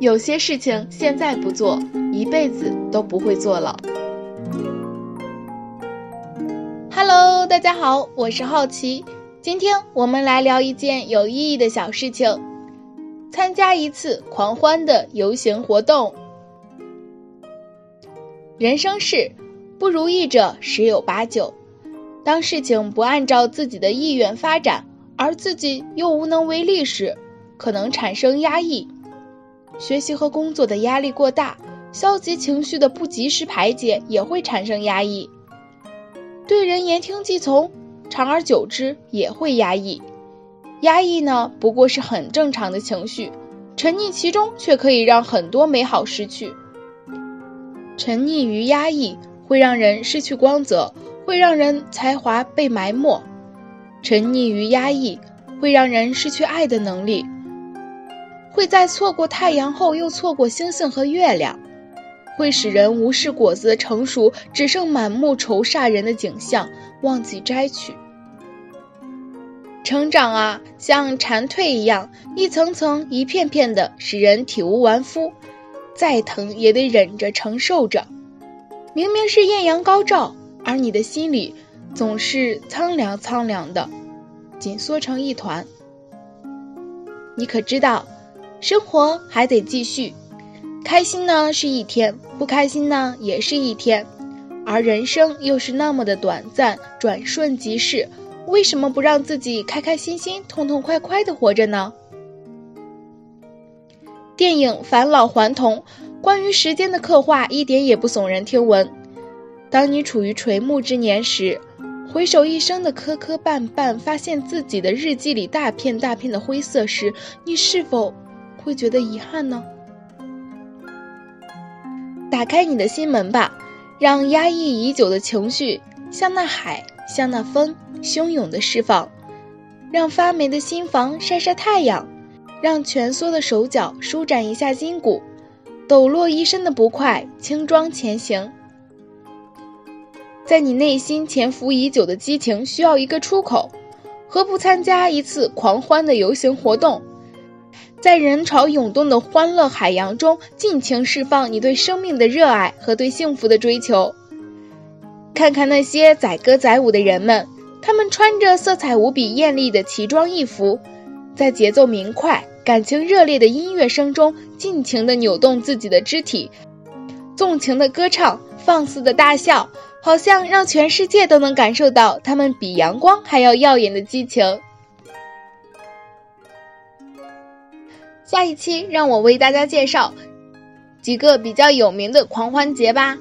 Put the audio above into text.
有些事情现在不做，一辈子都不会做了。Hello，大家好，我是好奇，今天我们来聊一件有意义的小事情：参加一次狂欢的游行活动。人生事，不如意者十有八九。当事情不按照自己的意愿发展，而自己又无能为力时，可能产生压抑。学习和工作的压力过大，消极情绪的不及时排解也会产生压抑。对人言听计从，长而久之也会压抑。压抑呢，不过是很正常的情绪，沉溺其中却可以让很多美好失去。沉溺于压抑，会让人失去光泽，会让人才华被埋没。沉溺于压抑，会让人失去爱的能力。会在错过太阳后又错过星星和月亮，会使人无视果子的成熟，只剩满目愁煞人的景象，忘记摘取。成长啊，像蝉蜕一样，一层层、一片片的，使人体无完肤，再疼也得忍着承受着。明明是艳阳高照，而你的心里总是苍凉苍凉的，紧缩成一团。你可知道？生活还得继续，开心呢是一天，不开心呢也是一天，而人生又是那么的短暂，转瞬即逝，为什么不让自己开开心心、痛痛快快的活着呢？电影《返老还童》关于时间的刻画一点也不耸人听闻。当你处于垂暮之年时，回首一生的磕磕绊绊，发现自己的日记里大片大片的灰色时，你是否？会觉得遗憾呢？打开你的心门吧，让压抑已久的情绪像那海，像那风，汹涌的释放；让发霉的心房晒晒太阳，让蜷缩的手脚舒展一下筋骨，抖落一身的不快，轻装前行。在你内心潜伏已久的激情需要一个出口，何不参加一次狂欢的游行活动？在人潮涌动的欢乐海洋中，尽情释放你对生命的热爱和对幸福的追求。看看那些载歌载舞的人们，他们穿着色彩无比艳丽的奇装异服，在节奏明快、感情热烈的音乐声中，尽情地扭动自己的肢体，纵情的歌唱，放肆的大笑，好像让全世界都能感受到他们比阳光还要耀眼的激情。下一期让我为大家介绍几个比较有名的狂欢节吧。